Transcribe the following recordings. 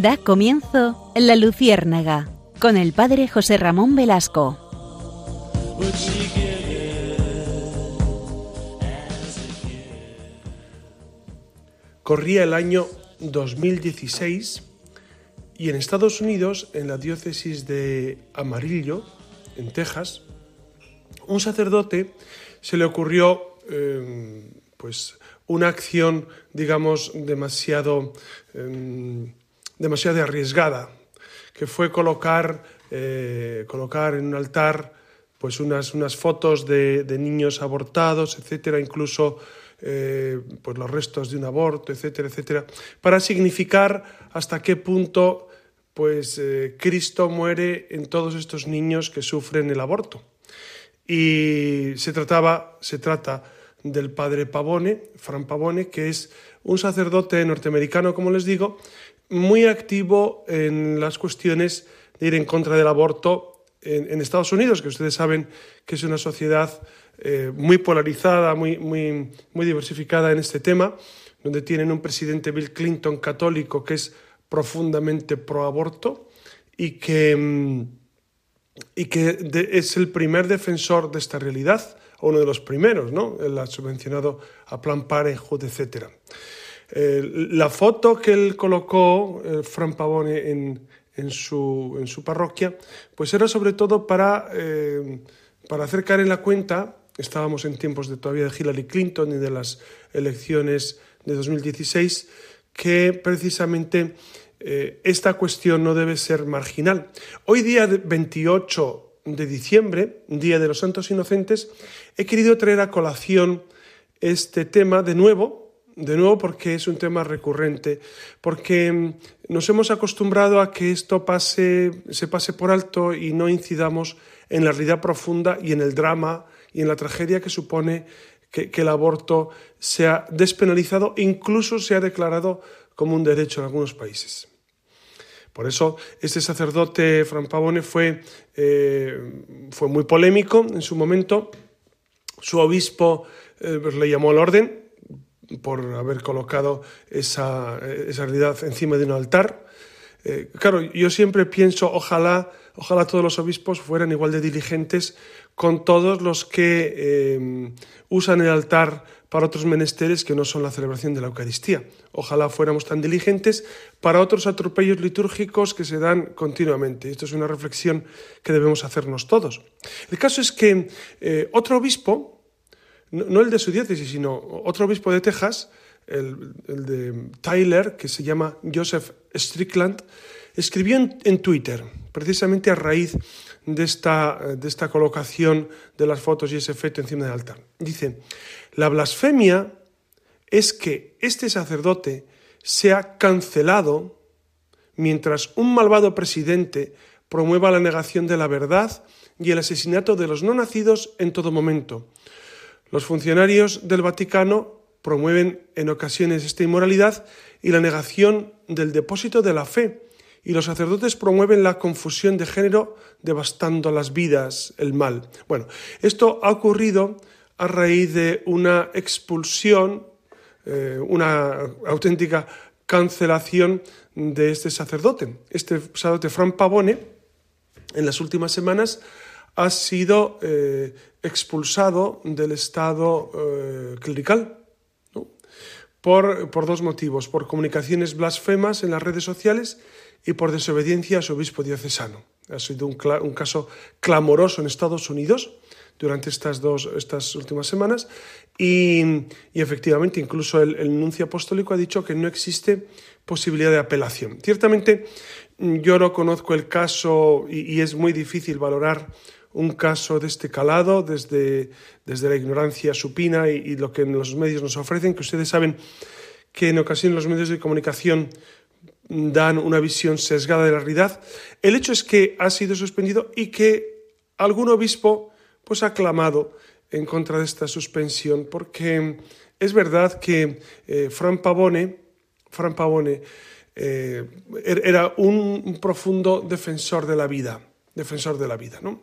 Da comienzo La Luciérnaga con el padre José Ramón Velasco. Corría el año 2016 y en Estados Unidos, en la diócesis de Amarillo, en Texas, un sacerdote se le ocurrió eh, pues una acción, digamos, demasiado, eh, demasiado arriesgada, que fue colocar, eh, colocar en un altar pues unas, unas fotos de, de niños abortados, etcétera, incluso eh, pues los restos de un aborto, etcétera, etcétera, para significar hasta qué punto pues eh, Cristo muere en todos estos niños que sufren el aborto. Y se trataba, se trata del padre Pavone, Fran Pavone, que es un sacerdote norteamericano, como les digo, muy activo en las cuestiones de ir en contra del aborto en, Estados Unidos, que ustedes saben que es una sociedad eh, muy polarizada, muy, muy, muy diversificada en este tema, donde tienen un presidente Bill Clinton católico que es profundamente pro aborto y que, mm, y que es el primer defensor de esta realidad, o uno de los primeros, ¿no? Él ha subvencionado a Plan Parenthood, etc. Eh, la foto que él colocó, eh, Fran Pavone, en, su, parroquia, pues era sobre todo para, eh, hacer caer en la cuenta estábamos en tiempos de todavía de Hillary Clinton y de las elecciones de 2016, que precisamente eh, esta cuestión no debe ser marginal. Hoy día 28 de diciembre, Día de los Santos Inocentes, he querido traer a colación este tema de nuevo, de nuevo porque es un tema recurrente, porque mm, nos hemos acostumbrado a que esto pase, se pase por alto y no incidamos en la realidad profunda y en el drama y en la tragedia que supone que, el aborto sea despenalizado e incluso sea declarado como un derecho en algunos países. Por eso este sacerdote Fran Pavone fue, eh, fue muy polémico en su momento. Su obispo eh, pues le llamó al orden por haber colocado esa, esa realidad encima de un altar. Eh, claro, yo siempre pienso, ojalá, ojalá todos los obispos fueran igual de diligentes con todos los que eh, usan el altar para otros menesteres que no son la celebración de la Eucaristía. Ojalá fuéramos tan diligentes para otros atropellos litúrgicos que se dan continuamente. Esto es una reflexión que debemos hacernos todos. El caso es que eh, otro obispo, no, el de su diócesis, sino otro obispo de Texas, el, de Tyler, que se llama Joseph Strickland, escribió en, en Twitter, precisamente a raíz de esta, de esta colocación de las fotos y ese efecto encima del altar. Dice, la blasfemia es que este sacerdote sea cancelado mientras un malvado presidente promueva la negación de la verdad y el asesinato de los no nacidos en todo momento. Los funcionarios del Vaticano promueven en ocasiones esta inmoralidad y la negación del depósito de la fe, y los sacerdotes promueven la confusión de género devastando las vidas, el mal. Bueno, esto ha ocurrido a raíz de una expulsión, eh, una auténtica cancelación de este sacerdote. Este sacerdote Fran Pavone, en las últimas semanas, ha sido eh, expulsado del estado eh, clerical. ¿no? Por, por dos motivos, por comunicaciones blasfemas en las redes sociales y por desobediencia a su obispo diocesano. Ha sido un, un caso clamoroso en Estados Unidos durante estas dos estas últimas semanas y, y efectivamente incluso el, el, nuncio apostólico ha dicho que no existe posibilidad de apelación. Ciertamente yo no conozco el caso y, y es muy difícil valorar un caso de este calado desde, desde la ignorancia supina y, lo que los medios nos ofrecen, que ustedes saben que en ocasiones los medios de comunicación dan una visión sesgada de la realidad. El hecho es que ha sido suspendido y que algún obispo pues ha clamado en contra de esta suspensión porque es verdad que eh, Fran Pavone, Fran Pavone eh, er-, era un, un, profundo defensor de la vida, defensor de la vida, ¿no?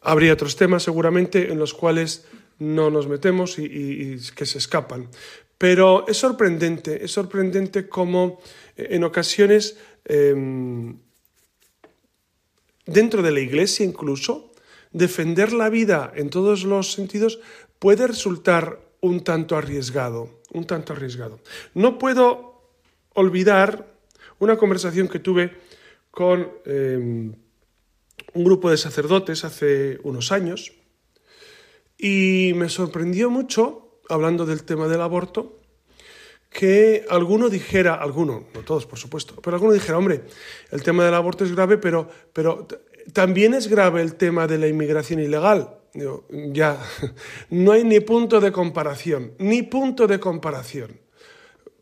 Habría otros temas seguramente en los cuales no nos metemos y, que se escapan. Pero es sorprendente, es sorprendente cómo eh, en ocasiones, em, dentro de la iglesia incluso, defender la vida en todos los sentidos puede resultar un tanto arriesgado, un tanto arriesgado. No puedo olvidar una conversación que tuve con em, un grupo de sacerdotes hace unos años y me sorprendió mucho, hablando del tema del aborto, que alguno dijera, alguno, no todos por supuesto, pero alguno dijera, hombre, el tema del aborto es grave, pero, pero también es grave el tema de la inmigración ilegal. ya, no hay ni punto de comparación, ni punto de comparación,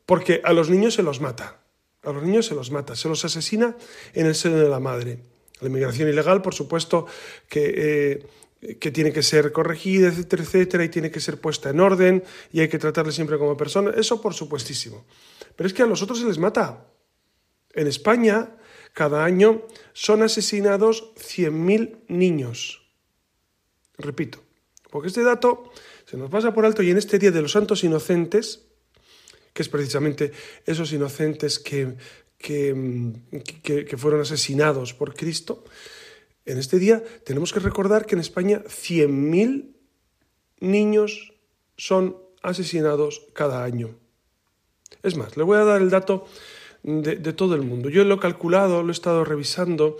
porque a los niños se los mata, a los niños se los mata, se los asesina en el seno de la madre. La inmigración ilegal, por supuesto, que, eh, que tiene que ser corregida, etcétera, etcétera, y tiene que ser puesta en orden, y hay que tratarle siempre como persona, eso por supuestísimo. Pero es que a los otros se les mata. En España, cada año son asesinados 100.000 niños. Repito, porque este dato se nos pasa por alto y en este Día de los Santos Inocentes, que es precisamente esos inocentes que, que, fueron asesinados por Cristo, en este día tenemos que recordar que en España 100.000 niños son asesinados cada año. Es más, le voy a dar el dato de, todo el mundo. Yo lo he calculado, lo he estado revisando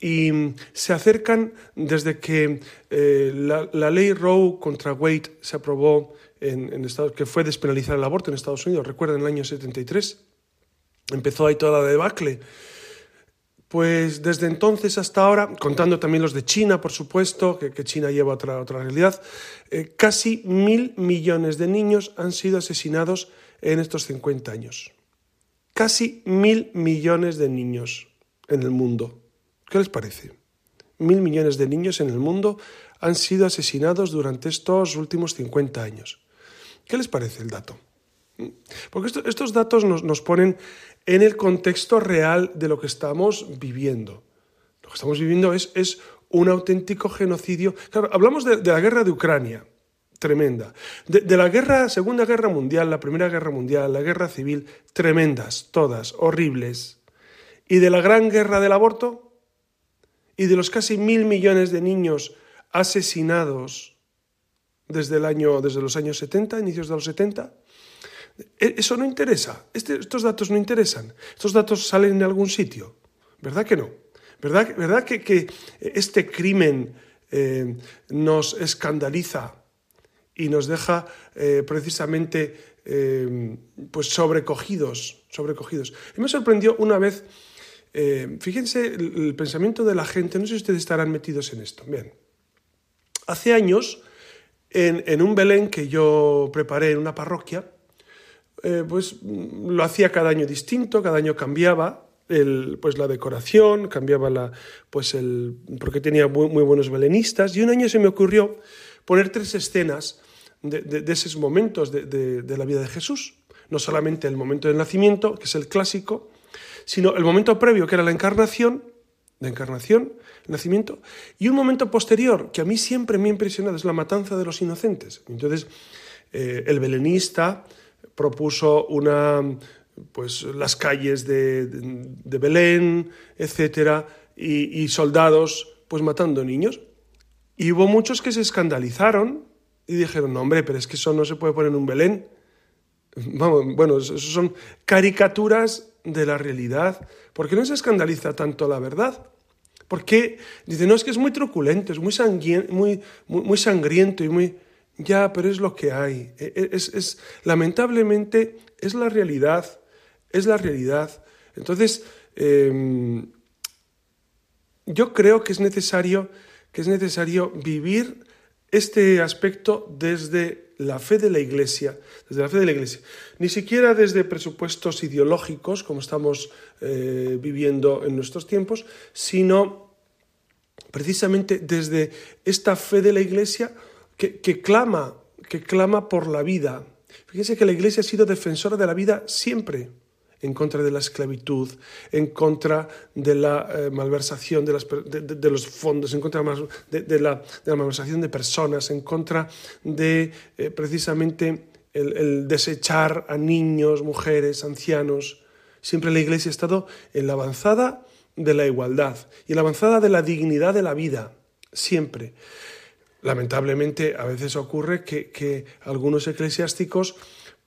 y se acercan desde que eh, la, ley Roe contra Wade se aprobó en, en Estados que fue despenalizar el aborto en Estados Unidos, recuerden el año 73, empezó ahí toda la debacle. Pues desde entonces hasta ahora, contando también los de China, por supuesto, que, China lleva otra, otra realidad, eh, casi mil millones de niños han sido asesinados en estos 50 años. Casi mil millones de niños en el mundo. ¿Qué les parece? Mil millones de niños en el mundo han sido asesinados durante estos últimos 50 años. ¿Qué les parece el dato? Porque estos datos nos, ponen en el contexto real de lo que estamos viviendo. Lo que estamos viviendo es, es un auténtico genocidio. Hablamos de, la guerra de Ucrania, tremenda. De, de, la guerra, Segunda Guerra Mundial, la Primera Guerra Mundial, la Guerra Civil, tremendas, todas, horribles. Y de la gran guerra del aborto, y de los casi mil millones de niños asesinados desde, el año, desde los años 70, inicios de los 70, e, eso no interesa. Este, estos datos no interesan. Estos datos salen en algún sitio. ¿Verdad que no? ¿Verdad, verdad que, este crimen eh, nos escandaliza y nos deja eh, precisamente eh, pues sobrecogidos, sobrecogidos? Y me sorprendió una vez, fíjense el, pensamiento de la gente, no sé si ustedes estarán metidos en esto. Bien, hace años, en, en un Belén que yo preparé en una parroquia, eh, pues lo hacía cada año distinto, cada año cambiaba el, pues la decoración, cambiaba la, pues el, porque tenía muy, buenos belenistas, y un año se me ocurrió poner tres escenas de, esos momentos de, la vida de Jesús. No solamente el momento del nacimiento, que es el clásico, sino el momento previo, que era la encarnación, la encarnación, el nacimiento, y un momento posterior, que a mí siempre me ha impresionado, es la matanza de los inocentes. Entonces, eh, el belenista propuso una, pues, las calles de, de, Belén, etcétera, y, soldados pues matando niños. Y hubo muchos que se escandalizaron y dijeron, no, hombre, pero es que eso no se puede poner en un Belén. Vamos, bueno, eso son caricaturas de la realidad. ¿Por qué no se escandaliza tanto la verdad? Porque dice, no, es que es muy truculento, es muy, muy, muy sangriento y muy... Ya, pero es lo que hay. E, e, es, lamentablemente, es la realidad. Es la realidad. Entonces, em, yo creo que es necesario, que es necesario vivir este aspecto desde la fe de la Iglesia, desde la fe de la Iglesia, ni siquiera desde presupuestos ideológicos como estamos eh, viviendo en nuestros tiempos, sino precisamente desde esta fe de la Iglesia que, clama, que clama por la vida. Fíjense que la Iglesia ha sido defensora de la vida siempre, en contra de la esclavitud, en contra de la eh, malversación de, los fondos, en contra de, la, malversación de personas, en contra de eh, precisamente el, desechar a niños, mujeres, ancianos. Siempre la Iglesia ha estado en la avanzada de la igualdad y en la avanzada de la dignidad de la vida, siempre. Lamentablemente, a veces ocurre que, que algunos eclesiásticos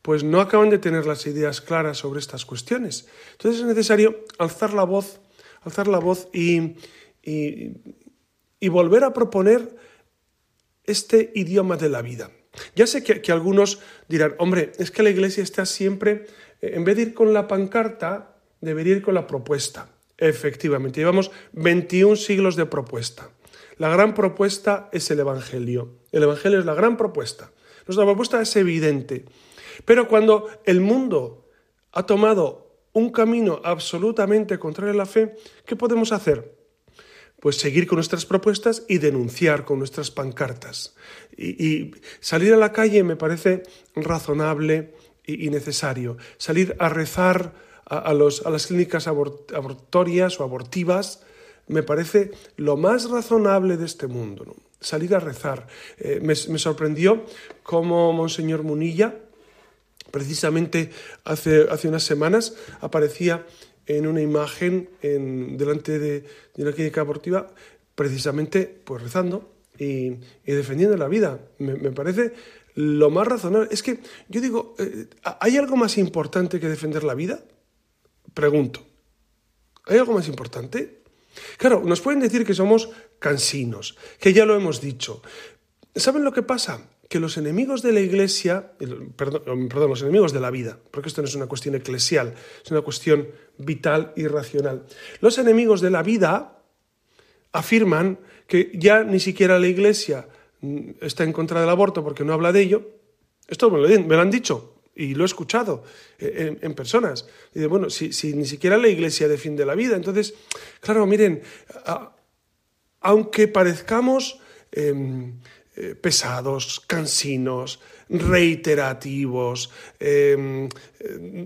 pues no acaban de tener las ideas claras sobre estas cuestiones. Entonces es necesario alzar la voz, alzar la voz y, volver a proponer este idioma de la vida. Ya sé que, algunos dirán, hombre, es que la iglesia está siempre, eh, en vez de ir con la pancarta, debería ir con la propuesta. Efectivamente, llevamos 21 siglos de propuesta. La gran propuesta es el Evangelio. El Evangelio es la gran propuesta. Nuestra propuesta es evidente. Pero cuando el mundo ha tomado un camino absolutamente contrario a la fe, ¿qué podemos hacer? Pues seguir con nuestras propuestas y denunciar con nuestras pancartas. Y, salir a la calle me parece razonable y, necesario. Salir a rezar a, las clínicas abortorias o abortivas me parece lo más razonable de este mundo. Salir a rezar. Eh, me, me sorprendió cómo Monseñor Munilla, Precisamente hace, hace unas semanas aparecía en una imagen en, delante de, una clínica abortiva, precisamente pues rezando y, defendiendo la vida. Me, parece lo más razonable. Es que yo digo, eh, ¿hay algo más importante que defender la vida? Pregunto. ¿Hay algo más importante? Claro, nos pueden decir que somos cansinos, que ya lo hemos dicho. ¿Saben lo que pasa? que los enemigos de la iglesia, perdón, perdón, los enemigos de la vida, porque esto no es una cuestión eclesial, es una cuestión vital y racional. Los enemigos de la vida afirman que ya ni siquiera la iglesia mm, está en contra del aborto porque no habla de ello. Esto me lo, han dicho y lo he escuchado eh, en, personas. Y de, bueno, si, ni siquiera la iglesia defiende la vida, entonces, claro, miren, aunque parezcamos... Em, eh, pesados, cansinos, reiterativos, em,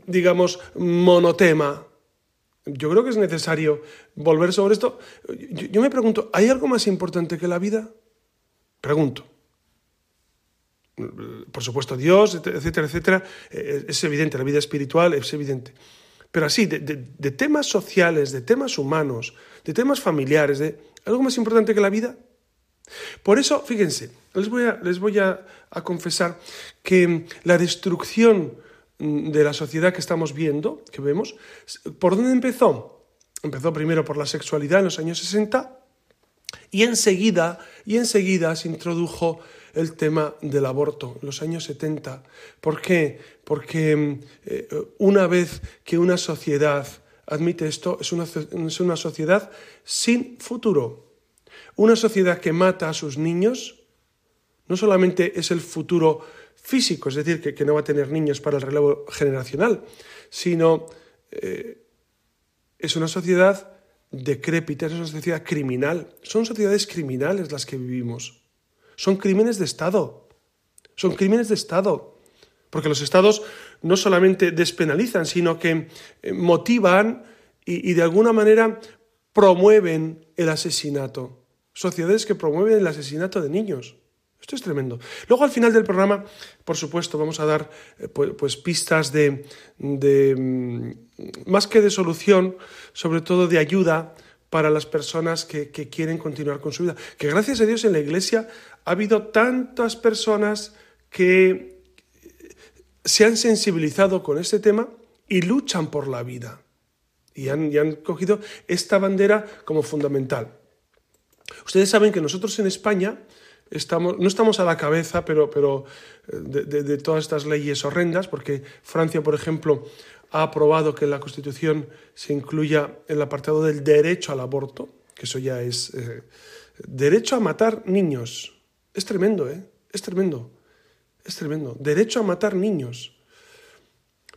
digamos, monotema. Yo creo que es necesario volver sobre esto. Yo, me pregunto, ¿hay algo más importante que la vida? Pregunto. Por supuesto, Dios, etcétera, etcétera, eh, es evidente, la vida espiritual es evidente. Pero así, de, temas sociales, de temas humanos, de temas familiares, de algo más importante que la vida, por eso, fíjense, les voy a, confesar que la destrucción de la sociedad que estamos viendo, que vemos, ¿por dónde empezó? Empezó primero por la sexualidad en los años 60 y enseguida, y enseguida se introdujo el tema del aborto en los años 70. ¿Por qué? Porque eh, una vez que una sociedad admite esto, es una sociedad sin futuro. Una sociedad que mata a sus niños no solamente es el futuro físico, es decir, que, no va a tener niños para el relevo generacional, sino eh, es una sociedad decrépita, es una sociedad criminal. Son sociedades criminales las que vivimos. Son crímenes de Estado. Son crímenes de Estado. Porque los Estados no solamente despenalizan, sino que eh, motivan y de alguna manera promueven el asesinato sociedades que promueven el asesinato de niños. Esto es tremendo. Luego al final del programa, por supuesto, vamos a dar eh, pues, pues, pistas de, mm, más que de solución, sobre todo de ayuda para las personas que, quieren continuar con su vida. Que gracias a Dios en la Iglesia ha habido tantas personas que se han sensibilizado con este tema y luchan por la vida. Y han, cogido esta bandera como fundamental. Ustedes saben que nosotros en España no estamos a la cabeza pero, pero eh, de, todas estas leyes horrendas, porque Francia, por ejemplo, ha aprobado que en la Constitución se incluya el apartado del derecho al aborto, que eso ya es eh, derecho a matar niños. Es tremendo, ¿eh? Es tremendo. Es tremendo. Derecho a matar niños.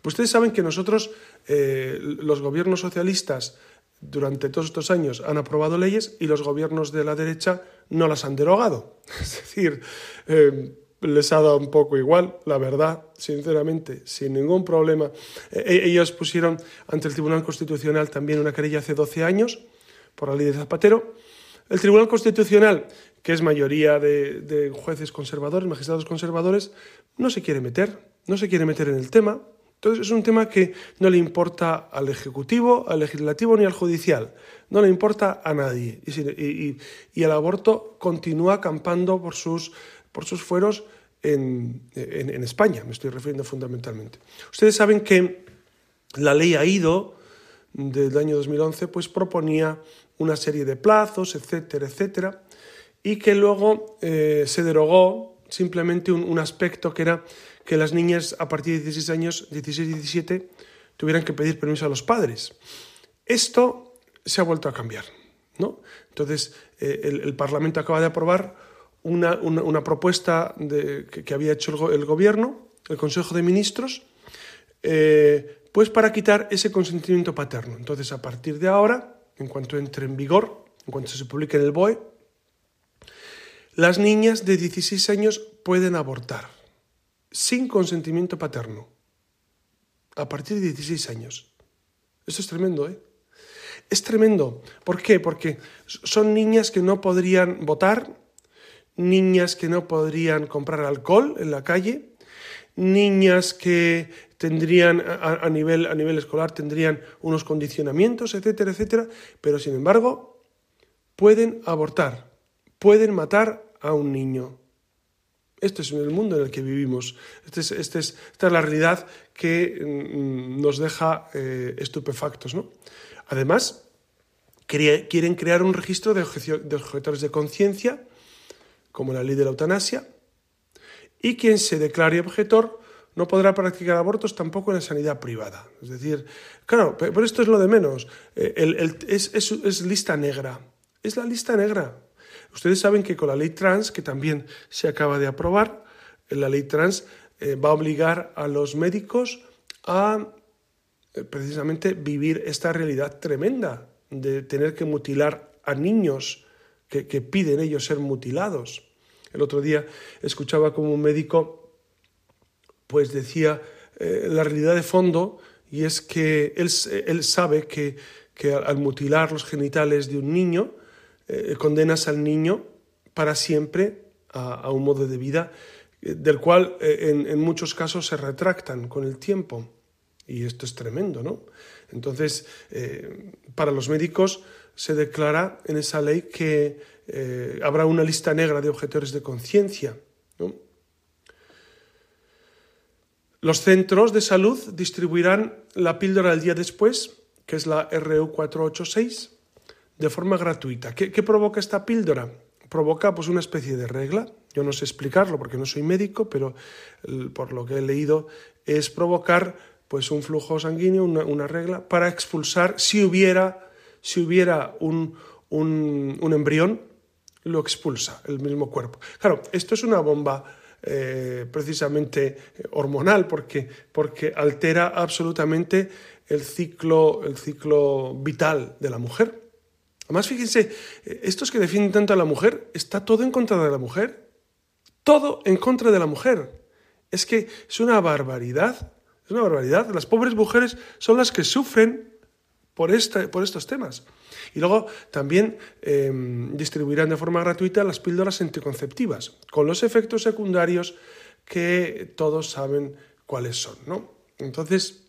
Pues ustedes saben que nosotros, eh, los gobiernos socialistas, durante todos estos años han aprobado leyes y los gobiernos de la derecha no las han derogado. Es decir, eh, les ha dado un poco igual, la verdad, sinceramente, sin ningún problema. Eh, ellos pusieron ante el Tribunal Constitucional también una querella hace 12 años por la ley de Zapatero. El Tribunal Constitucional, que es mayoría de, jueces conservadores, magistrados conservadores, no se quiere meter. no se quiere meter en el tema. Entonces es un tema que no le importa al Ejecutivo, al Legislativo ni al Judicial. No le importa a nadie. Y, el aborto continúa acampando por sus, por sus fueros en, en, España, me estoy refiriendo fundamentalmente. Ustedes saben que la ley ha ido del año 2011 pues proponía una serie de plazos, etcétera, etcétera, y que luego eh, se derogó simplemente un, aspecto que era que las niñas a partir de 16 años, 16 y 17, tuvieran que pedir permiso a los padres. Esto se ha vuelto a cambiar. ¿no? Entonces, eh, el, Parlamento acaba de aprobar una, propuesta que, había hecho el, Gobierno, el Consejo de Ministros, eh, pues para quitar ese consentimiento paterno. Entonces, a partir de ahora, en cuanto entre en vigor, en cuanto se publique en el BOE, las niñas de 16 años pueden abortar sin consentimiento paterno. A partir de 16 años. Eso es tremendo, ¿eh? Es tremendo. ¿Por qué? Porque son niñas que no podrían votar, niñas que no podrían comprar alcohol en la calle, niñas que tendrían a, nivel, a nivel escolar tendrían unos condicionamientos, etcétera, etcétera, pero sin embargo pueden abortar, pueden matar a un niño. Este es el mundo en el que vivimos. Este este es, esta es la realidad que mm, nos deja eh, estupefactos. ¿no? Además, quieren crear un registro de, de objetores de conciencia, como la ley de la eutanasia, y quien se declare objetor no podrá practicar abortos tampoco en la sanidad privada. Es decir, claro, pero esto es lo de menos. Eh, es, lista negra. Es la lista negra. Ustedes saben que con la ley trans, que también se acaba de aprobar, la ley trans eh, va a obligar a los médicos a eh, precisamente vivir esta realidad tremenda de tener que mutilar a niños que, que piden ellos ser mutilados. El otro día escuchaba como un médico pues decía eh, la realidad de fondo y es que él, él sabe que, al mutilar los genitales de un niño eh, condenas al niño para siempre a, un modo de vida eh, del cual en, en, muchos casos se retractan con el tiempo. Y esto es tremendo, ¿no? Entonces, para los médicos se declara en esa ley que eh, habrá una lista negra de objetores de conciencia. Los centros de salud distribuirán la píldora el día después, que es la RU486, de forma gratuita. ¿Qué, provoca esta píldora? Provoca pues, una especie de regla. Yo no sé explicarlo porque no soy médico, pero por lo que he leído es provocar pues, un flujo sanguíneo, una, regla, para expulsar, si hubiera, si hubiera un, un embrión, lo expulsa el mismo cuerpo. Claro, esto es una bomba eh, precisamente hormonal porque, porque altera absolutamente el ciclo, el ciclo vital de la mujer. Además, fíjense, estos que defienden tanto a la mujer, está todo en contra de la mujer. Todo en contra de la mujer. Es que es una barbaridad. Es una barbaridad. Las pobres mujeres son las que sufren por, por estos temas. Y luego también em, distribuirán de forma gratuita las píldoras anticonceptivas, con los efectos secundarios que todos saben cuáles son. ¿no? Entonces,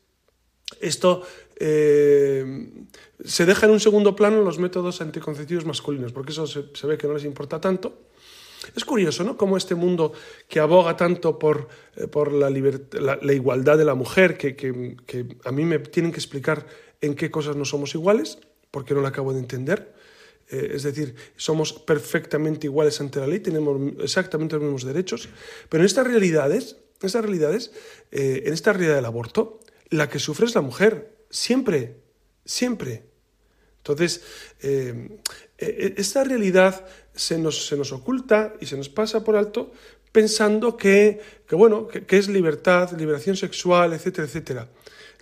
esto em, se deja en un segundo plano los métodos anticonceptivos masculinos, porque eso se, ve que no les importa tanto. Es curioso, ¿no? Cómo este mundo que aboga tanto por, eh, por la, la, igualdad de la mujer, que, que, a mí me tienen que explicar en qué cosas no somos iguales, porque no lo acabo de entender. Eh, es decir, somos perfectamente iguales ante la ley, tenemos exactamente los mismos derechos, pero en estas realidades, estas realidades, eh, en esta realidad del aborto, la que sufre es la mujer, siempre, siempre. Entonces, eh, esta realidad se nos, se nos, oculta y se nos pasa por alto pensando que, que bueno, que es libertad, liberación sexual, etcétera, etcétera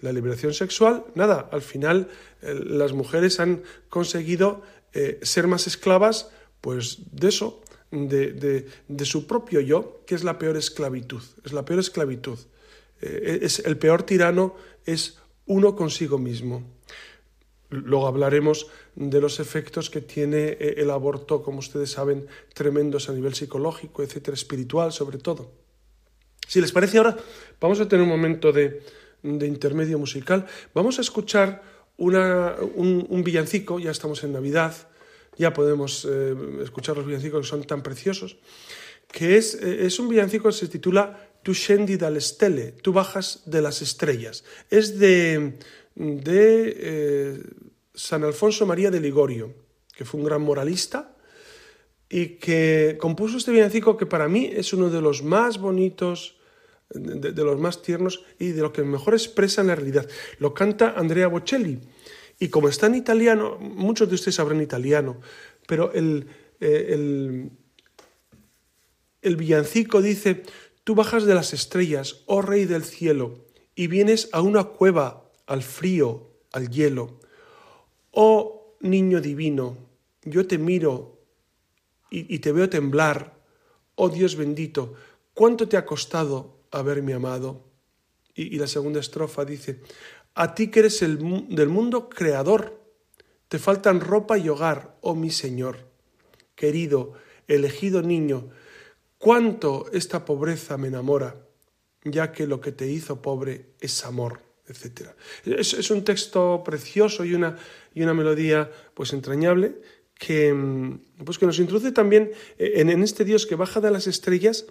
la liberación sexual, nada, al final eh, las mujeres han conseguido eh, ser más esclavas, pues de eso, de, su propio yo, que es la peor esclavitud, es la peor esclavitud. Es, el peor tirano es uno consigo mismo. Luego hablaremos de los efectos que tiene el aborto, como ustedes saben, tremendos a nivel psicológico, etcétera, espiritual sobre todo. Si les parece ahora, vamos a tener un momento de, intermedio musical. Vamos a escuchar un, villancico, ya estamos en Navidad, ya podemos eh, escuchar los villancicos que son tan preciosos, que es, eh, es un villancico que se titula Tu scendi dalle stelle, tú bajas de las estrellas. Es de, eh, San Alfonso María de Ligorio, que fue un gran moralista y que compuso este villancico que para mí es uno de los más bonitos, de, los más tiernos y de lo que mejor expresa la realidad. Lo canta Andrea Bocelli. Y como está en italiano, muchos de ustedes sabrán italiano, pero el, eh, el, el villancico dice, tú bajas de las estrellas, oh rey del cielo, y vienes a una cueva, al frío, al hielo. Oh niño divino, yo te miro y, te veo temblar. Oh Dios bendito, ¿cuánto te ha costado haberme amado? Y, la segunda estrofa dice, a ti que eres el, del mundo creador, te faltan ropa y hogar, oh mi Señor. Querido, elegido niño, cuánto esta pobreza me enamora, ya que lo que te hizo pobre es amor, etc. Es, un texto precioso y una, y una melodía pues entrañable que, mm, pues que nos introduce también en, este Dios que baja de las estrellas,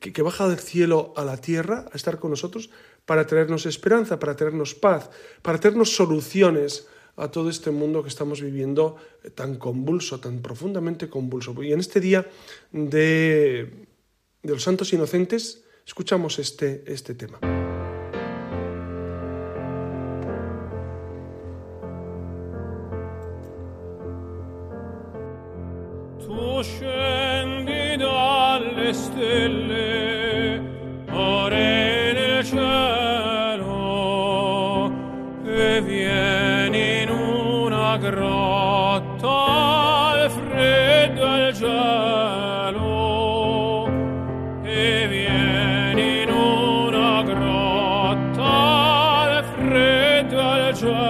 que, que, baja del cielo a la tierra a estar con nosotros para traernos esperanza, para traernos paz, para traernos soluciones a todo este mundo que estamos viviendo eh, tan convulso, tan profundamente convulso. Y en este día de, los santos inocentes escuchamos este, este tema. treasure.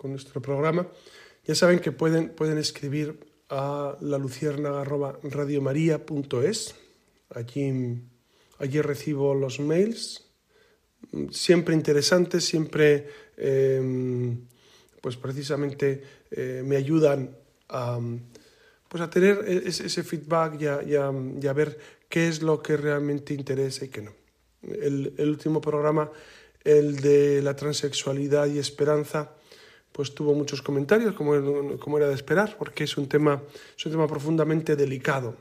con nuestro programa. Ya saben que pueden, pueden escribir a la radiomaria.es. Allí, allí recibo los mails, siempre interesantes, siempre, eh, pues precisamente eh, me ayudan a, pues a tener ese, ese feedback y a, y a- y a ver qué es lo que realmente interesa y qué no. El, el último programa, el de la transexualidad y esperanza, pues tuvo muchos comentarios, como, como era de esperar, porque es un tema, un tema profundamente delicado,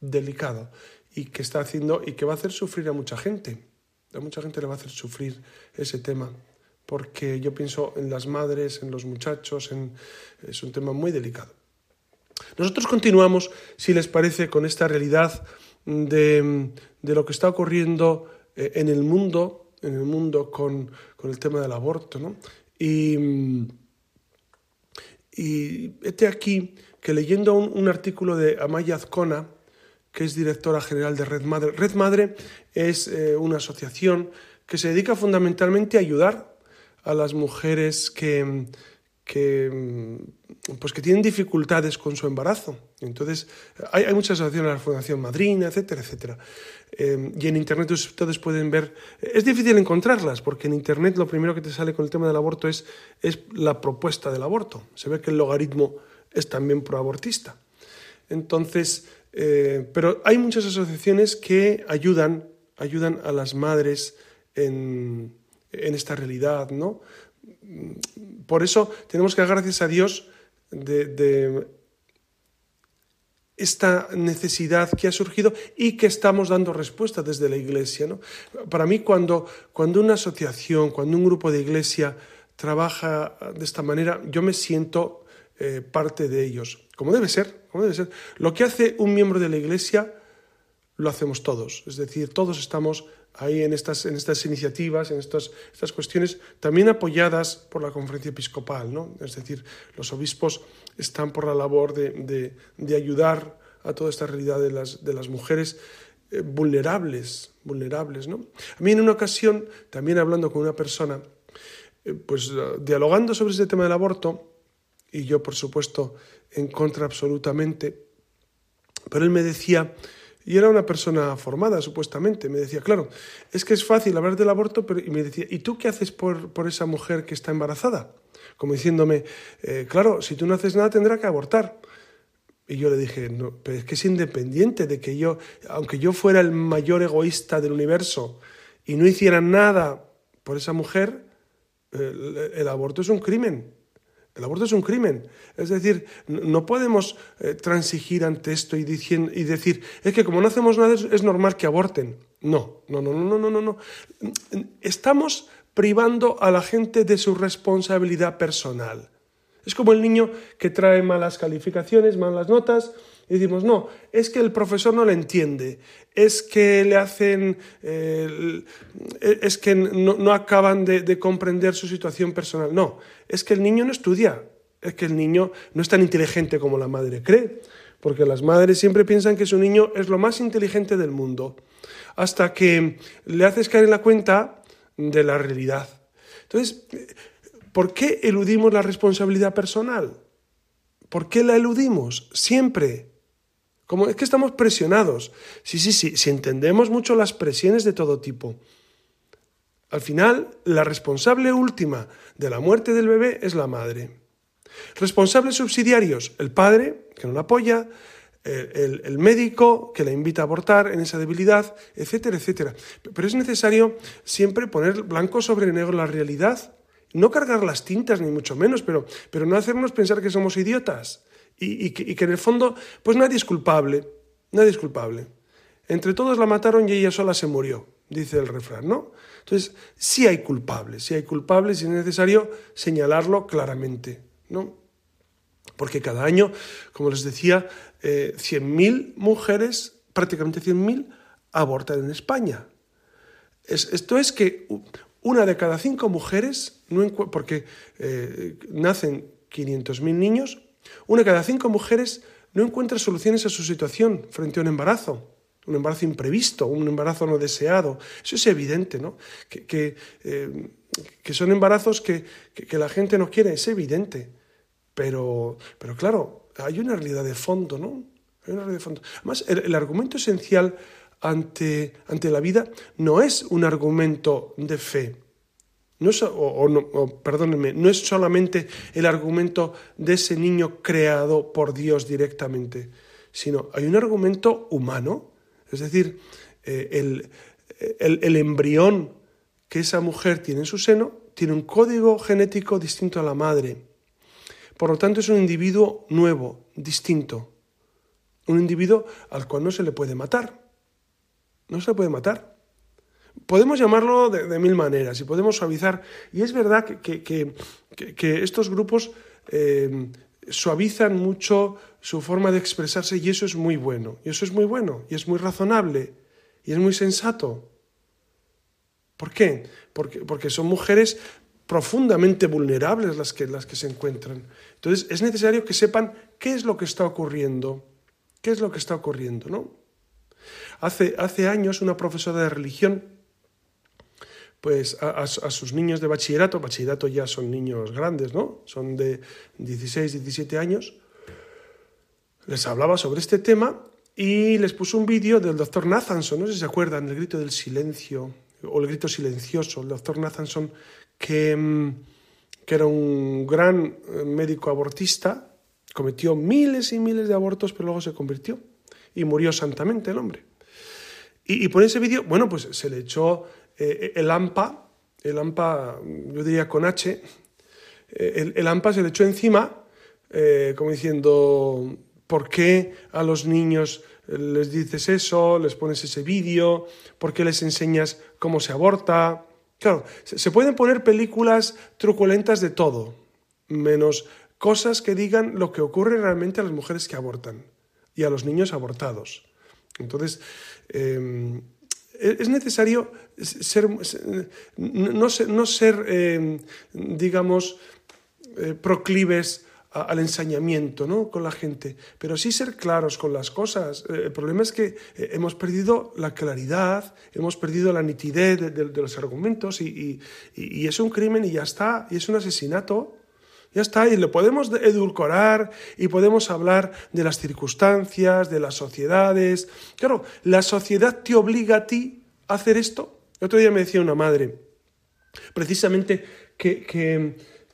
delicado, y que está haciendo y que va a hacer sufrir a mucha gente. A mucha gente le va a hacer sufrir ese tema porque yo pienso en las madres, en los muchachos, en, es un tema muy delicado. Nosotros continuamos, si les parece, con esta realidad de, lo que está ocurriendo eh, en el mundo, en el mundo con, el tema del aborto. ¿no? Y, y este aquí que leyendo un, artículo de Amaya Azcona, que es directora general de Red Madre, Red Madre es eh, una asociación que se dedica fundamentalmente a ayudar a las mujeres que, pues que tienen dificultades con su embarazo. Entonces, hay, muchas asociaciones, la Fundación Madrina, etcétera, etcétera. Eh, y en Internet ustedes pueden ver, es difícil encontrarlas, porque en Internet lo primero que te sale con el tema del aborto es, es la propuesta del aborto. Se ve que el logaritmo es también proabortista. Entonces, eh, pero hay muchas asociaciones que ayudan, ayudan a las madres en, en esta realidad, ¿no? Por eso tenemos que dar gracias a Dios de, esta necesidad que ha surgido y que estamos dando respuesta desde la Iglesia. ¿no? Para mí, cuando, cuando una asociación, cuando un grupo de iglesia trabaja de esta manera, yo me siento eh, parte de ellos, como debe ser, como debe ser. Lo que hace un miembro de la Iglesia lo hacemos todos, es decir, todos estamos ahí en estas, en estas iniciativas, en estas, estas cuestiones, también apoyadas por la conferencia episcopal, ¿no? Es decir, los obispos están por la labor de, de, ayudar a toda esta realidad de las, de las mujeres eh, vulnerables, vulnerables, ¿no? A mí en una ocasión, también hablando con una persona, eh, pues dialogando sobre ese tema del aborto, y yo por supuesto en contra absolutamente, pero él me decía y era una persona formada, supuestamente. Me decía, claro, es que es fácil hablar del aborto, pero... y me decía, ¿y tú qué haces por, por esa mujer que está embarazada? Como diciéndome, eh, claro, si tú no haces nada tendrá que abortar. Y yo le dije, no, pero es que es independiente de que yo, aunque yo fuera el mayor egoísta del universo y no hiciera nada por esa mujer, el aborto es un crimen. El aborto es un crimen. Es decir, no podemos eh, transigir ante esto y, decir, es que como no hacemos nada es, normal que aborten. No, no, no, no, no, no, no. Estamos privando a la gente de su responsabilidad personal. Es como el niño que trae malas calificaciones, malas notas, y decimos, no, es que el profesor no le entiende, es que le hacen, eh, es que no, acaban de, comprender su situación personal. No, es que el niño no estudia, es que el niño no es tan inteligente como la madre cree, porque las madres siempre piensan que su niño es lo más inteligente del mundo, hasta que le haces caer en la cuenta de la realidad. Entonces, ¿por qué eludimos la responsabilidad personal? ¿Por qué la eludimos? Siempre. Como es que estamos presionados. Sí, sí, sí, si entendemos mucho las presiones de todo tipo. Al final, la responsable última de la muerte del bebé es la madre. Responsables subsidiarios, el padre, que no la apoya, el, médico que la invita a abortar en esa debilidad, etcétera, etcétera. Pero es necesario siempre poner blanco sobre negro la realidad. No cargar las tintas, ni mucho menos, pero, pero no hacernos pensar que somos idiotas y, que, en el fondo, pues nadie es culpable, nadie es culpable. Entre todos la mataron y ella sola se murió, dice el refrán, ¿no? Entonces, sí hay culpables, sí hay culpables y es necesario señalarlo claramente, ¿no? Porque cada año, como les decía, eh, 100.000 mujeres, prácticamente 100.000, abortan en España. esto es que una de cada cinco mujeres, no porque eh, nacen 500.000 niños, una de cada cinco mujeres no encuentra soluciones a su situación frente a un embarazo, un embarazo imprevisto, un embarazo no deseado. Eso es evidente, ¿no? Que, eh, son embarazos que, la gente no quiere, es evidente. Pero, pero claro, hay una realidad de fondo, ¿no? Hay una realidad de fondo. Además, el, argumento esencial ante, ante la vida no es un argumento de fe, no es, o, perdónenme, no es solamente el argumento de ese niño creado por Dios directamente, sino hay un argumento humano, es decir, eh, el, el, embrión que esa mujer tiene en su seno tiene un código genético distinto a la madre. Por lo tanto, es un individuo nuevo, distinto. Un individuo al cual no se le puede matar. No se le puede matar. Podemos llamarlo de, mil maneras y podemos suavizar. Y es verdad que, que, estos grupos eh, suavizan mucho su forma de expresarse y eso es muy bueno. Y eso es muy bueno y es muy razonable y es muy sensato. ¿Por qué? Porque, porque son mujeres profundamente vulnerables las que, las que se encuentran. Entonces es necesario que sepan qué es lo que está ocurriendo. ¿Qué es lo que está ocurriendo? ¿no? Hace, hace años una profesora de religión pues a, sus niños de bachillerato, bachillerato ya son niños grandes, ¿no? Son de 16, 17 años, les hablaba sobre este tema y les puso un vídeo del doctor Nathanson, no sé si se acuerdan, el grito del silencio o el grito silencioso, el doctor Nathanson, que, mm, que era un gran eh, médico abortista, cometió miles y miles de abortos, pero luego se convirtió y murió santamente el hombre. Y, y por ese vídeo, bueno, pues se le echó eh, el AMPA, el AMPA, yo diría con H, eh, el, AMPA se le echó encima, eh, como diciendo, ¿por qué a los niños les dices eso, les pones ese vídeo, por qué les enseñas cómo se aborta? Claro, se pueden poner películas truculentas de todo, menos cosas que digan lo que ocurre realmente a las mujeres que abortan y a los niños abortados. Entonces, em, es necesario ser, no ser, no ser eh, digamos, eh, proclives al ensañamiento ¿no? con la gente, pero sí ser claros con las cosas. Eh, el problema es que hemos perdido la claridad, hemos perdido la nitidez de, los argumentos y, y, es un crimen y ya está, y es un asesinato. Ya está, y lo podemos edulcorar y podemos hablar de las circunstancias, de las sociedades. Claro, la sociedad te obliga a ti a hacer esto. Otro día me decía una madre, precisamente, que,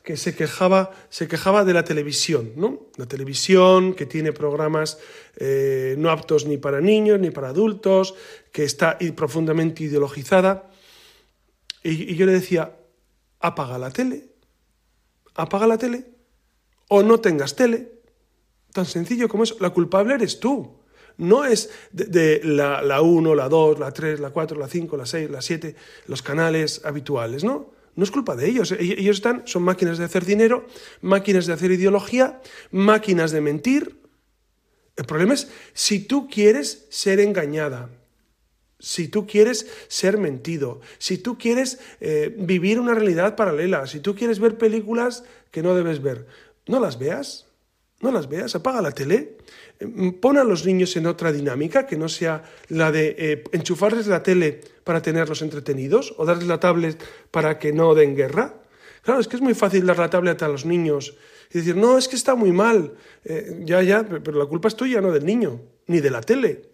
que, se, quejaba, se quejaba de la televisión, ¿no? La televisión que tiene programas eh, no aptos ni para niños ni para adultos, que está profundamente ideologizada. Y, y yo le decía, apaga la tele, apaga la tele o no tengas tele. Tan sencillo como eso. La culpable eres tú. No es de, la, la 1, la 2, la 3, la 4, la 5, la 6, la 7, los canales habituales, ¿no? No es culpa de ellos. Ellos están, son máquinas de hacer dinero, máquinas de hacer ideología, máquinas de mentir. El problema es si tú quieres ser engañada, si tú quieres ser mentido, si tú quieres eh, vivir una realidad paralela, si tú quieres ver películas que no debes ver, no las veas, no las veas, apaga la tele, eh, pon a los niños en otra dinámica que no sea la de eh, enchufarles la tele para tenerlos entretenidos o darles la tablet para que no den guerra. Claro, es que es muy fácil dar la tablet a los niños y decir, no, es que está muy mal, ya, ya, pero la culpa es tuya, no del niño, ni de la tele.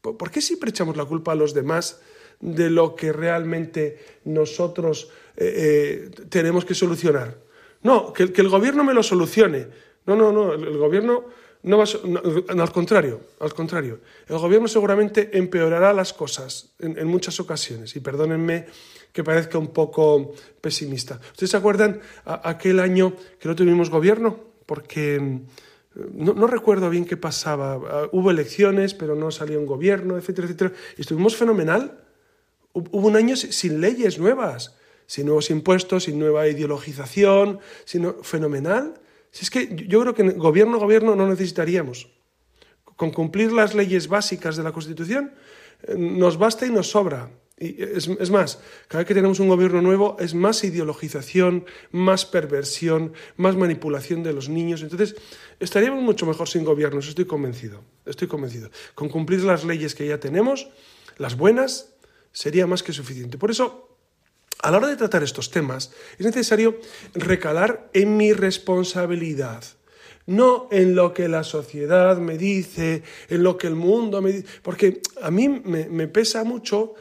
¿Por qué siempre echamos la culpa a los demás de lo que realmente nosotros eh, eh, tenemos que solucionar? No, que, el gobierno me lo solucione. No, no, no, el, gobierno no va a, al contrario, al contrario. El gobierno seguramente empeorará las cosas en, muchas ocasiones. Y perdónenme que parezca un poco pesimista. ¿Ustedes se acuerdan aquel año que no tuvimos gobierno? Porque no, recuerdo bien qué pasaba. Ah, hubo elecciones, pero no salió un gobierno, etcétera, etcétera. Y estuvimos fenomenal. Hubo un año sin leyes nuevas, sin nuevos impuestos, sin nueva ideologización, sino fenomenal. Si es que yo creo que gobierno, gobierno no necesitaríamos. Con cumplir las leyes básicas de la Constitución eh, nos basta y nos sobra. Y es, más, cada vez que tenemos un gobierno nuevo es más ideologización, más perversión, más manipulación de los niños. Entonces, estaríamos mucho mejor sin gobiernos, estoy convencido. Estoy convencido. Con cumplir las leyes que ya tenemos, las buenas, sería más que suficiente. Por eso, a la hora de tratar estos temas, es necesario recalar en mi responsabilidad no en lo que la sociedad me dice, en lo que el mundo me dice, porque a mí me, me pesa mucho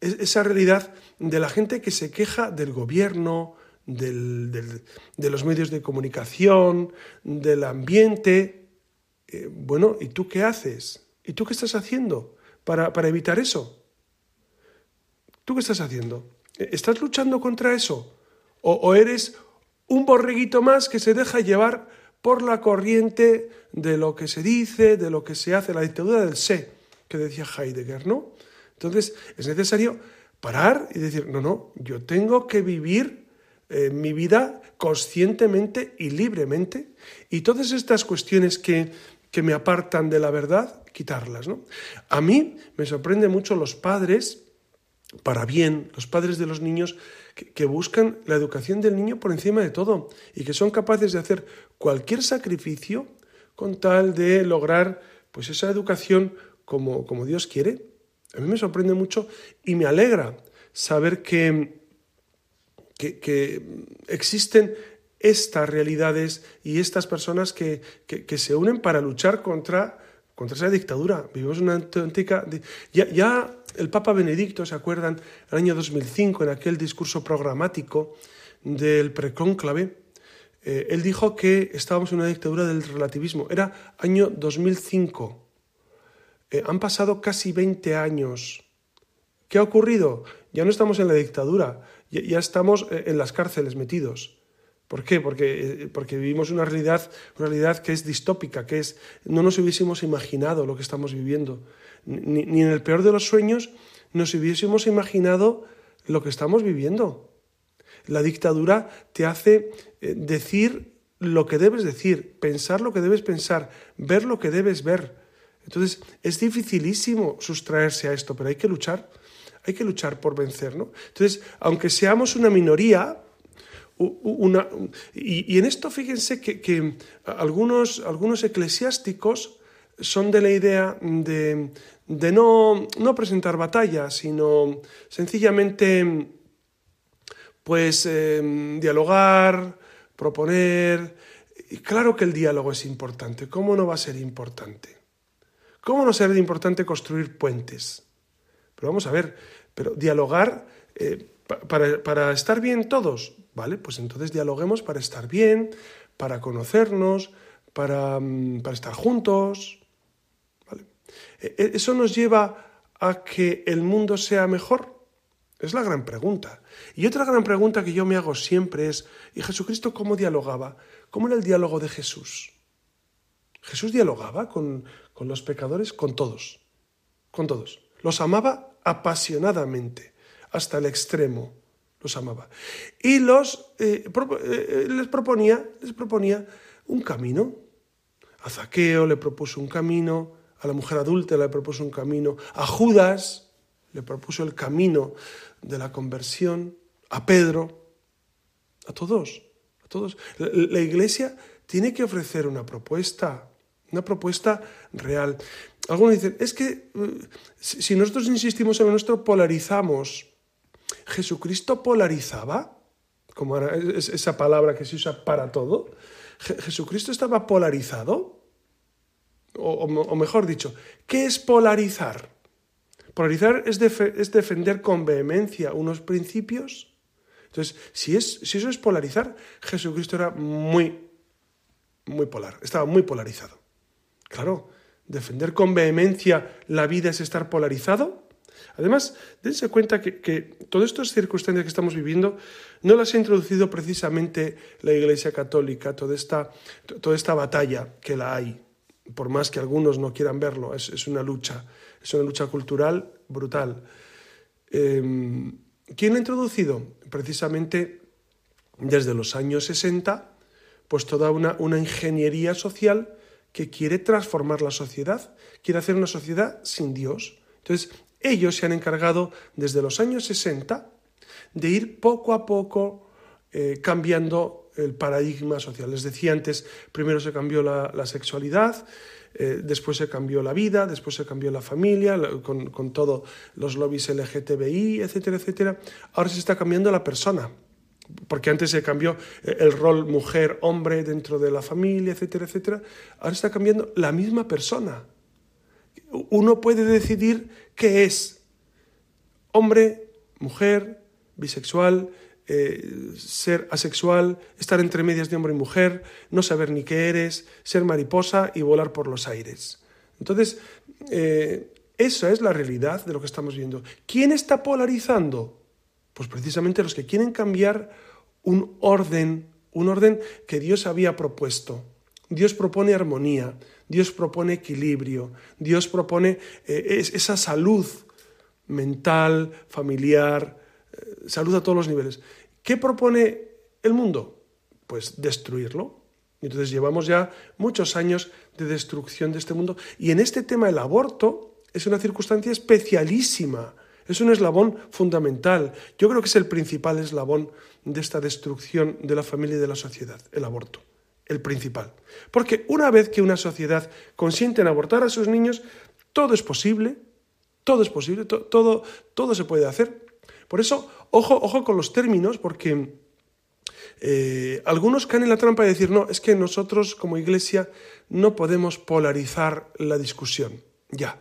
esa realidad de la gente que se queja del gobierno, de los medios de comunicación, del ambiente. Eh, bueno, ¿y tú qué haces? ¿Y tú qué estás haciendo para, evitar eso? ¿Tú qué estás haciendo? ¿Estás luchando contra eso? ¿O, ¿O, eres un borreguito más que se deja llevar por la corriente de lo que se dice, de lo que se hace, la dictadura del sé, que decía Heidegger, ¿no? Entonces, es necesario Parar y decir, no, no, yo tengo que vivir eh, mi vida conscientemente y libremente. Y todas estas cuestiones que, que me apartan de la verdad, quitarlas. ¿no? A mí me sorprende mucho los padres, para bien, los padres de los niños que, buscan la educación del niño por encima de todo y que son capaces de hacer cualquier sacrificio con tal de lograr pues esa educación como, como Dios quiere. A mí me sorprende mucho y me alegra saber que, que, existen estas realidades y estas personas que, que, se unen para luchar contra, contra esa dictadura. Vivimos una auténtica... Ya, ya el Papa Benedicto, ¿se acuerdan? El año 2005, en aquel discurso programático del precónclave, eh, él dijo que estábamos en una dictadura del relativismo. Era año 2005. Eh, han pasado casi 20 años. ¿Qué ha ocurrido? Ya no estamos en la dictadura, ya, estamos eh, en las cárceles metidos. ¿Por qué? Porque, porque, vivimos una realidad, una realidad que es distópica, que es no nos hubiésemos imaginado lo que estamos viviendo ni, en el peor de los sueños nos hubiésemos imaginado lo que estamos viviendo. La dictadura te hace eh, decir lo que debes decir, pensar lo que debes pensar, ver lo que debes ver. Entonces es dificilísimo sustraerse a esto, pero hay que luchar, hay que luchar por vencer. ¿no? Entonces, aunque seamos una minoría, una, y, en esto fíjense que, algunos, algunos eclesiásticos son de la idea de, no, presentar batallas, sino sencillamente pues em, dialogar, proponer. Y claro que el diálogo es importante. ¿Cómo no va a ser importante? ¿Cómo no será importante construir puentes? Pero vamos a ver, pero dialogar eh, para, para estar bien todos, ¿vale? Pues entonces dialoguemos para estar bien, para conocernos, para, mm, para estar juntos, e, e, ¿Eso nos lleva a que el mundo sea mejor? Es la gran pregunta. Y otra gran pregunta que yo me hago siempre es, ¿y Jesucristo cómo dialogaba? ¿Cómo era el diálogo de Jesús? Jesús dialogaba con, los pecadores, con todos, con todos. Los amaba apasionadamente, hasta el extremo, los amaba. Y los, eh, eh, les, proponía, les proponía un camino. A Zaqueo le propuso un camino, a la mujer adulta le propuso un camino, a Judas le propuso el camino de la conversión, a Pedro, a todos, a todos. La, iglesia tiene que ofrecer una propuesta, una propuesta real. Algunos dicen, es que eh, si nosotros insistimos en lo nuestro, polarizamos. ¿Jesucristo polarizaba? Como esa palabra que se usa para todo. ¿Jesucristo estaba polarizado? o, mejor dicho, ¿qué es polarizar? Polarizar es, es, defender con vehemencia unos principios. Entonces, si, es, si eso es polarizar, Jesucristo era muy, muy polar, estaba muy polarizado. Claro, defender con vehemencia la vida es estar polarizado. Además, dense cuenta que, que todas estas circunstancias que estamos viviendo no las ha introducido precisamente la Iglesia Católica, toda esta, toda esta batalla que la hay por más que algunos no quieran verlo, es, una lucha, es una lucha cultural brutal. Em, ¿Quién ha introducido? Precisamente desde los años 60, pues toda una, una ingeniería social que quiere transformar la sociedad, quiere hacer una sociedad sin Dios. Entonces, ellos se han encargado desde los años 60 de ir poco a poco eh, cambiando el paradigma social. Les decía antes, primero se cambió la, sexualidad, eh, después se cambió la vida, después se cambió la familia, con, con todos los lobbies LGTBI, etcétera, etcétera. Ahora se está cambiando la persona, porque antes se cambió eh, el rol mujer-hombre dentro de la familia, etcétera, etcétera. Ahora está cambiando la misma persona. Uno puede decidir qué es hombre, mujer, bisexual, eh, ser asexual, estar entre medias de hombre y mujer, no saber ni qué eres, ser mariposa y volar por los aires. Entonces, eh, esa es la realidad de lo que estamos viendo. ¿Quién está polarizando? Pues precisamente los que quieren cambiar un orden, un orden que Dios había propuesto. Dios propone armonía, Dios propone equilibrio, Dios propone eh, esa salud mental, familiar, eh, salud a todos los niveles. ¿Qué propone el mundo? Pues destruirlo. Entonces llevamos ya muchos años de destrucción de este mundo. Y en este tema el aborto es una circunstancia especialísima, es un eslabón fundamental. Yo creo que es el principal eslabón de esta destrucción de la familia y de la sociedad, el aborto. El principal. Porque una vez que una sociedad consiente en abortar a sus niños, todo es posible, todo es posible, todo, todo se puede hacer. Por eso, ojo, ojo con los términos, porque eh, algunos caen en la trampa de decir, no, es que nosotros como iglesia no podemos polarizar la discusión. Ya,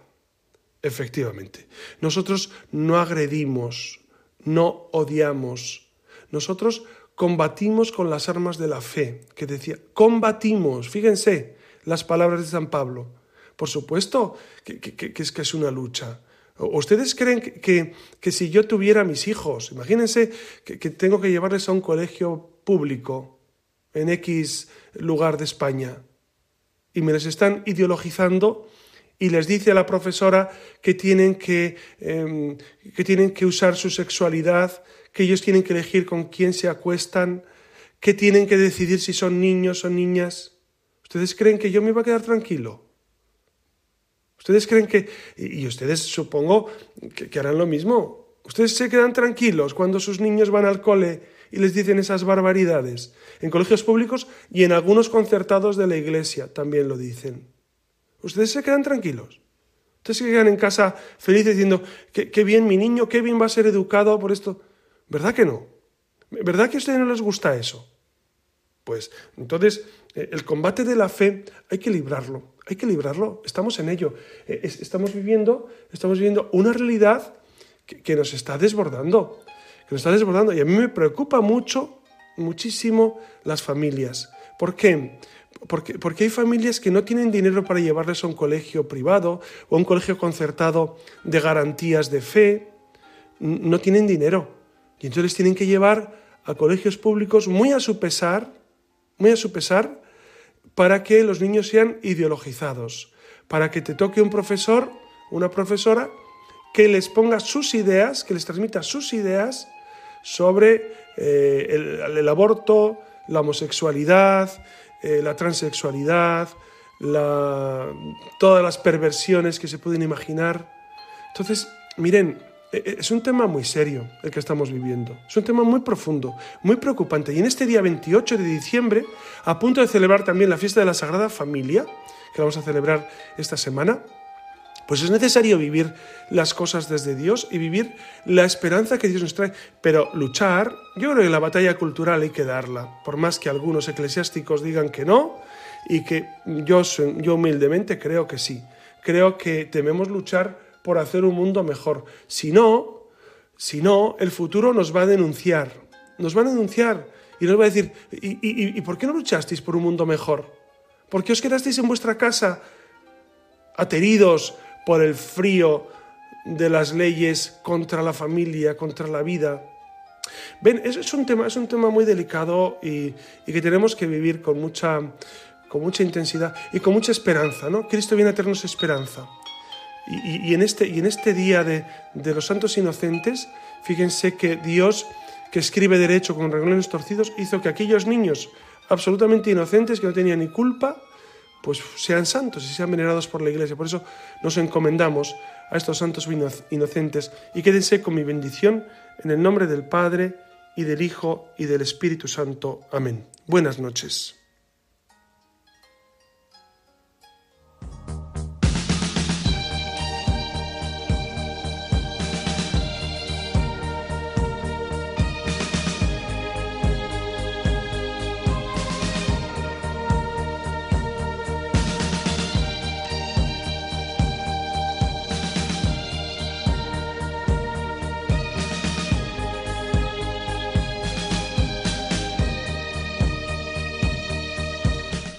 efectivamente. Nosotros no agredimos, no odiamos. Nosotros combatimos con las armas de la fe, que decía, combatimos, fíjense las palabras de San Pablo. Por supuesto que, es, que es una lucha. ¿Ustedes creen que, si yo tuviera mis hijos, imagínense que, tengo que llevarles a un colegio público en X lugar de España y me les están ideologizando y les dice a la profesora que tienen que, em, que tienen que usar su sexualidad, que ellos tienen que elegir con quién se acuestan, que tienen que decidir si son niños o niñas. ¿Ustedes creen que yo me iba a quedar tranquilo? ¿Ustedes creen que... y ustedes supongo que, harán lo mismo? ¿Ustedes se quedan tranquilos cuando sus niños van al cole y les dicen esas barbaridades? En colegios públicos y en algunos concertados de la iglesia también lo dicen. ¿Ustedes se quedan tranquilos? ¿Ustedes se quedan en casa felices diciendo, qué, qué bien mi niño, qué bien va a ser educado por esto? ¿Verdad que no? ¿Verdad que a ustedes no les gusta eso? Pues entonces eh, el combate de la fe hay que librarlo, hay que librarlo, estamos en ello. Eh, estamos viviendo, estamos viviendo una realidad que, nos está desbordando, que nos está desbordando. Y a mí me preocupa mucho, muchísimo las familias. ¿Por qué? Porque, porque, hay familias que no tienen dinero para llevarles a un colegio privado o a un colegio concertado de garantías de fe, no tienen dinero. Y entonces tienen que llevar a colegios públicos muy a su pesar, muy a su pesar, para que los niños sean ideologizados, para que te toque un profesor, una profesora, que les ponga sus ideas, que les transmita sus ideas sobre eh, el, aborto, la homosexualidad, eh, la transexualidad, todas las perversiones que se pueden imaginar. Entonces, miren, eh, eh, es un tema muy serio el que estamos viviendo. Es un tema muy profundo, muy preocupante. Y en este día 28 de diciembre, a punto de celebrar también la fiesta de la Sagrada Familia, que vamos a celebrar esta semana, pues es necesario vivir las cosas desde Dios y vivir la esperanza que Dios nos trae. Pero luchar, yo creo que la batalla cultural hay que darla, por más que algunos eclesiásticos digan que no, y que yo, yo humildemente creo que sí. Creo que tememos luchar por hacer un mundo mejor. Si no, si no, el futuro nos va a denunciar. Nos va a denunciar y nos va a decir, ¿y, por qué no luchasteis por un mundo mejor? ¿Por qué os quedasteis en vuestra casa ateridos por el frío de las leyes contra la familia, contra la vida? Ven, es, es un tema, es un tema muy delicado y, que tenemos que vivir con mucha, con mucha intensidad y con mucha esperanza, ¿no? Cristo viene a tenernos esperanza. Y, en, este, y en este día de, los santos inocentes, fíjense que Dios, que escribe derecho con renglones torcidos, hizo que aquellos niños absolutamente inocentes, que no tenían ni culpa, pues sean santos y sean venerados por la Iglesia. Por eso nos encomendamos a estos santos inocentes y quédense con mi bendición en el nombre del Padre y del Hijo y del Espíritu Santo. Amén. Buenas noches.